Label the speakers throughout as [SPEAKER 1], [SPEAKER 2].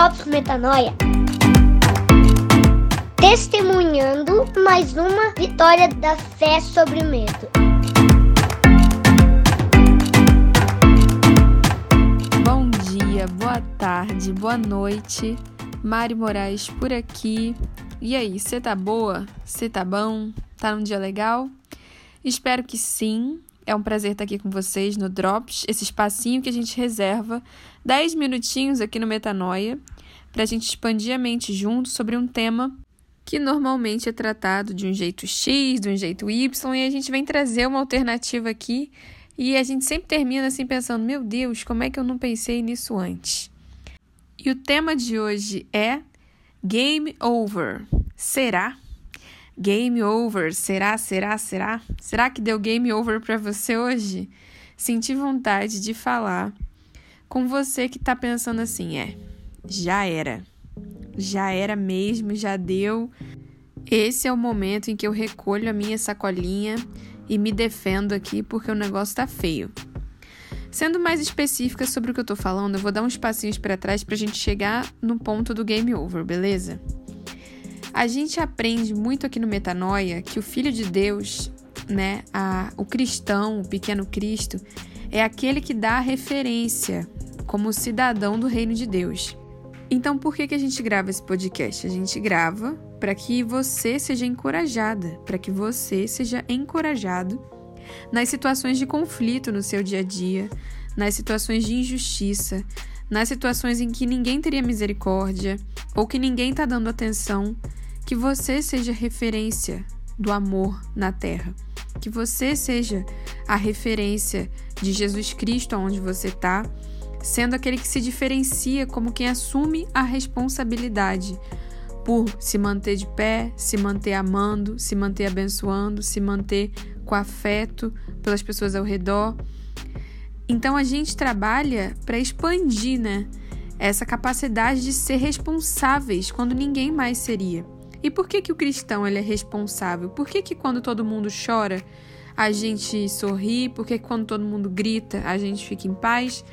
[SPEAKER 1] Drops Metanoia. Testemunhando mais uma vitória da fé sobre o medo.
[SPEAKER 2] Bom dia, boa tarde, boa noite. Mari Moraes por aqui. E aí, você tá boa? Você tá bom? Tá num dia legal? Espero que sim. É um prazer estar aqui com vocês no Drops, esse espacinho que a gente reserva 10 minutinhos aqui no Metanoia para a gente expandir a mente junto sobre um tema que normalmente é tratado de um jeito X, de um jeito Y, e a gente vem trazer uma alternativa aqui e a gente sempre termina assim pensando: meu Deus, como é que eu não pensei nisso antes? E o tema de hoje é Game Over. Será? Game over. Será, será, será? Será que deu game over para você hoje? Senti vontade de falar com você que tá pensando assim, é, já era. Já era mesmo, já deu. Esse é o momento em que eu recolho a minha sacolinha e me defendo aqui porque o negócio tá feio. Sendo mais específica sobre o que eu tô falando, eu vou dar uns passinhos para trás pra gente chegar no ponto do game over, beleza? A gente aprende muito aqui no Metanoia que o Filho de Deus, né, a, o cristão, o pequeno Cristo, é aquele que dá a referência como cidadão do reino de Deus. Então, por que, que a gente grava esse podcast? A gente grava para que você seja encorajada, para que você seja encorajado nas situações de conflito no seu dia a dia, nas situações de injustiça, nas situações em que ninguém teria misericórdia ou que ninguém está dando atenção que você seja referência do amor na terra. Que você seja a referência de Jesus Cristo aonde você está, sendo aquele que se diferencia como quem assume a responsabilidade por se manter de pé, se manter amando, se manter abençoando, se manter com afeto pelas pessoas ao redor. Então a gente trabalha para expandir, né, essa capacidade de ser responsáveis quando ninguém mais seria. E por que, que o cristão ele é responsável? Por que, que quando todo mundo chora, a gente sorri? Por que, quando todo mundo grita, a gente fica em paz?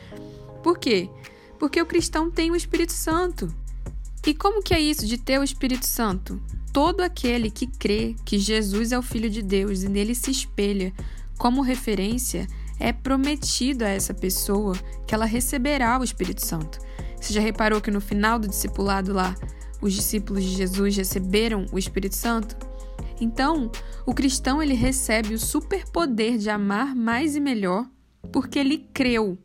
[SPEAKER 2] Por quê? Porque o cristão tem o Espírito Santo. E como que é isso de ter o Espírito Santo? Todo aquele que crê que Jesus é o Filho de Deus e nele se espelha como referência é prometido a essa pessoa que ela receberá o Espírito Santo. Você já reparou que no final do discipulado lá, os discípulos de Jesus receberam o Espírito Santo? Então, o cristão ele recebe o superpoder de amar mais e melhor porque ele creu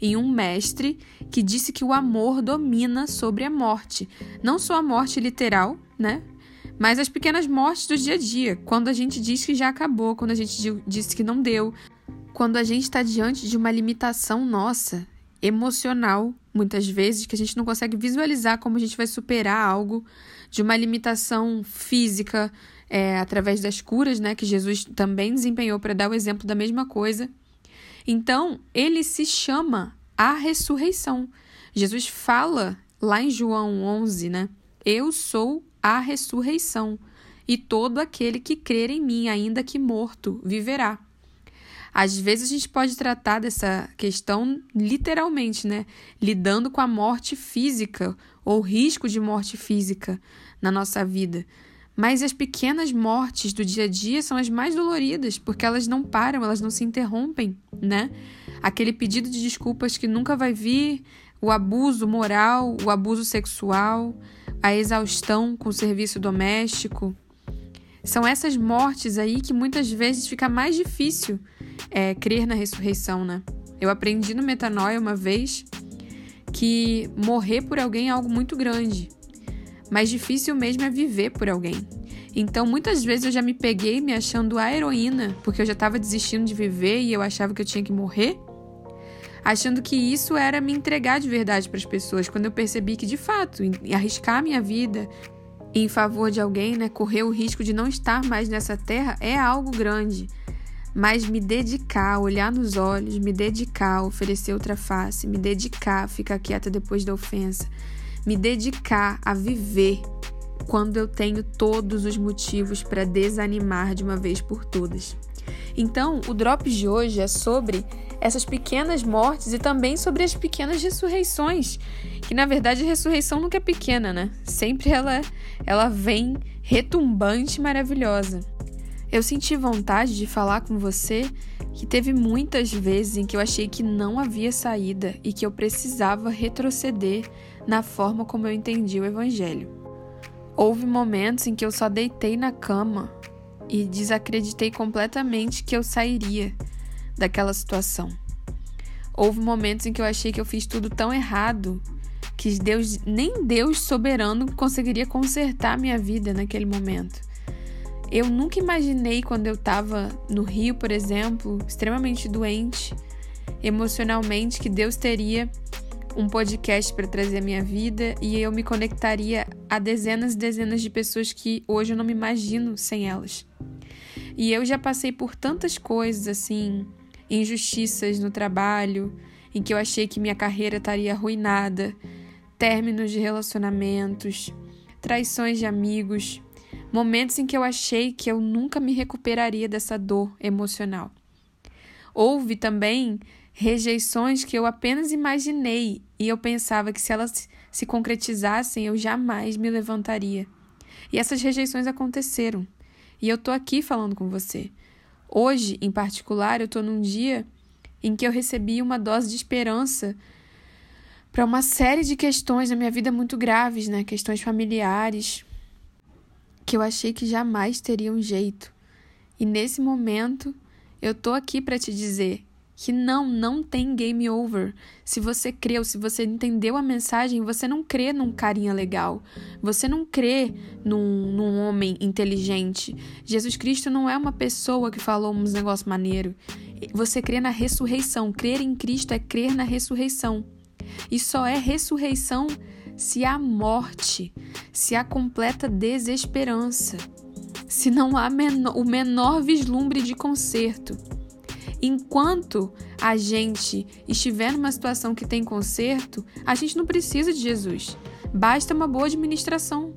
[SPEAKER 2] em um mestre que disse que o amor domina sobre a morte, não só a morte literal, né? Mas as pequenas mortes do dia a dia, quando a gente diz que já acabou, quando a gente disse que não deu, quando a gente está diante de uma limitação nossa, emocional, muitas vezes, que a gente não consegue visualizar como a gente vai superar algo de uma limitação física é, através das curas, né, que Jesus também desempenhou para dar o exemplo da mesma coisa. Então, ele se chama a ressurreição. Jesus fala lá em João 11, né? Eu sou a ressurreição, e todo aquele que crer em mim, ainda que morto, viverá. Às vezes a gente pode tratar dessa questão literalmente, né? Lidando com a morte física ou risco de morte física na nossa vida. Mas as pequenas mortes do dia a dia são as mais doloridas, porque elas não param, elas não se interrompem, né? Aquele pedido de desculpas que nunca vai vir, o abuso moral, o abuso sexual, a exaustão com o serviço doméstico. São essas mortes aí que muitas vezes fica mais difícil é, crer na ressurreição, né? Eu aprendi no Metanoia uma vez que morrer por alguém é algo muito grande, mas difícil mesmo é viver por alguém. Então, muitas vezes eu já me peguei me achando a heroína, porque eu já estava desistindo de viver e eu achava que eu tinha que morrer, achando que isso era me entregar de verdade para as pessoas, quando eu percebi que, de fato, arriscar minha vida em favor de alguém, né, correr o risco de não estar mais nessa terra é algo grande mas me dedicar, olhar nos olhos, me dedicar, oferecer outra face, me dedicar, ficar quieta depois da ofensa, me dedicar a viver quando eu tenho todos os motivos para desanimar de uma vez por todas. Então, o drop de hoje é sobre essas pequenas mortes e também sobre as pequenas ressurreições, que na verdade a ressurreição nunca é pequena, né? Sempre ela ela vem retumbante e maravilhosa. Eu senti vontade de falar com você que teve muitas vezes em que eu achei que não havia saída e que eu precisava retroceder na forma como eu entendi o evangelho. Houve momentos em que eu só deitei na cama e desacreditei completamente que eu sairia daquela situação. Houve momentos em que eu achei que eu fiz tudo tão errado que Deus, nem Deus soberano conseguiria consertar minha vida naquele momento. Eu nunca imaginei quando eu estava no Rio, por exemplo, extremamente doente emocionalmente, que Deus teria um podcast para trazer a minha vida e eu me conectaria a dezenas e dezenas de pessoas que hoje eu não me imagino sem elas. E eu já passei por tantas coisas assim, injustiças no trabalho, em que eu achei que minha carreira estaria arruinada, términos de relacionamentos, traições de amigos, momentos em que eu achei que eu nunca me recuperaria dessa dor emocional. Houve também rejeições que eu apenas imaginei e eu pensava que se elas se concretizassem eu jamais me levantaria. E essas rejeições aconteceram. E eu tô aqui falando com você. Hoje, em particular, eu tô num dia em que eu recebi uma dose de esperança para uma série de questões na minha vida muito graves, né? Questões familiares que eu achei que jamais teria um jeito. E nesse momento, eu tô aqui para te dizer que não, não tem game over. Se você creu, se você entendeu a mensagem, você não crê num carinha legal. Você não crê num, num homem inteligente. Jesus Cristo não é uma pessoa que falou uns negócios maneiro. Você crê na ressurreição. Crer em Cristo é crer na ressurreição. E só é ressurreição se há morte, se há completa desesperança, se não há menor, o menor vislumbre de conserto. Enquanto a gente estiver numa situação que tem conserto, a gente não precisa de Jesus. Basta uma boa administração.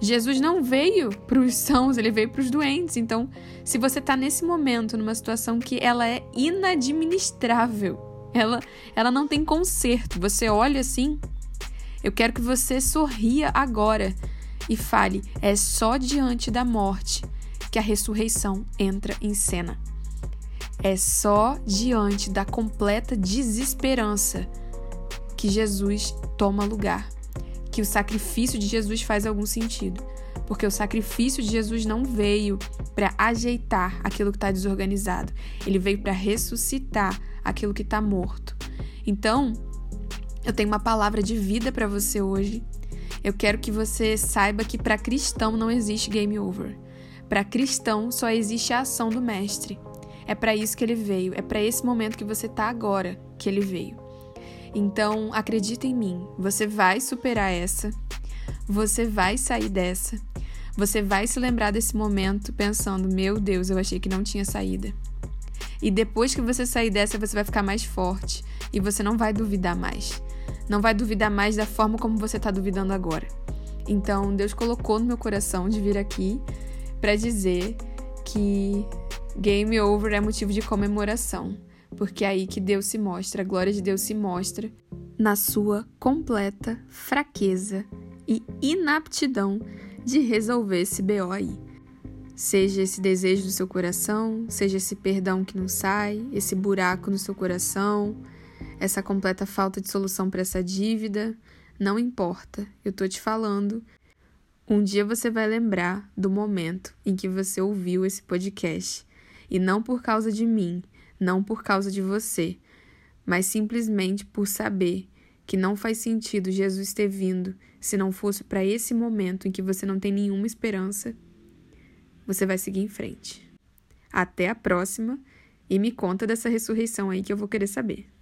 [SPEAKER 2] Jesus não veio para os sãos, ele veio para os doentes. Então, se você está nesse momento numa situação que ela é inadministrável, ela, ela não tem conserto, você olha assim, eu quero que você sorria agora e fale: é só diante da morte que a ressurreição entra em cena. É só diante da completa desesperança que Jesus toma lugar, que o sacrifício de Jesus faz algum sentido. Porque o sacrifício de Jesus não veio para ajeitar aquilo que está desorganizado, ele veio para ressuscitar aquilo que está morto. Então, eu tenho uma palavra de vida para você hoje. Eu quero que você saiba que para cristão não existe game over. Para cristão só existe a ação do mestre. É para isso que ele veio, é para esse momento que você tá agora que ele veio. Então, acredita em mim, você vai superar essa. Você vai sair dessa. Você vai se lembrar desse momento pensando: "Meu Deus, eu achei que não tinha saída". E depois que você sair dessa, você vai ficar mais forte e você não vai duvidar mais. Não vai duvidar mais da forma como você está duvidando agora. Então, Deus colocou no meu coração de vir aqui para dizer que Game over é motivo de comemoração, porque é aí que Deus se mostra, a glória de Deus se mostra na sua completa fraqueza e inaptidão de resolver esse BO aí. Seja esse desejo do seu coração, seja esse perdão que não sai, esse buraco no seu coração, essa completa falta de solução para essa dívida, não importa, eu tô te falando. Um dia você vai lembrar do momento em que você ouviu esse podcast e não por causa de mim, não por causa de você, mas simplesmente por saber que não faz sentido Jesus ter vindo se não fosse para esse momento em que você não tem nenhuma esperança, você vai seguir em frente. Até a próxima e me conta dessa ressurreição aí que eu vou querer saber.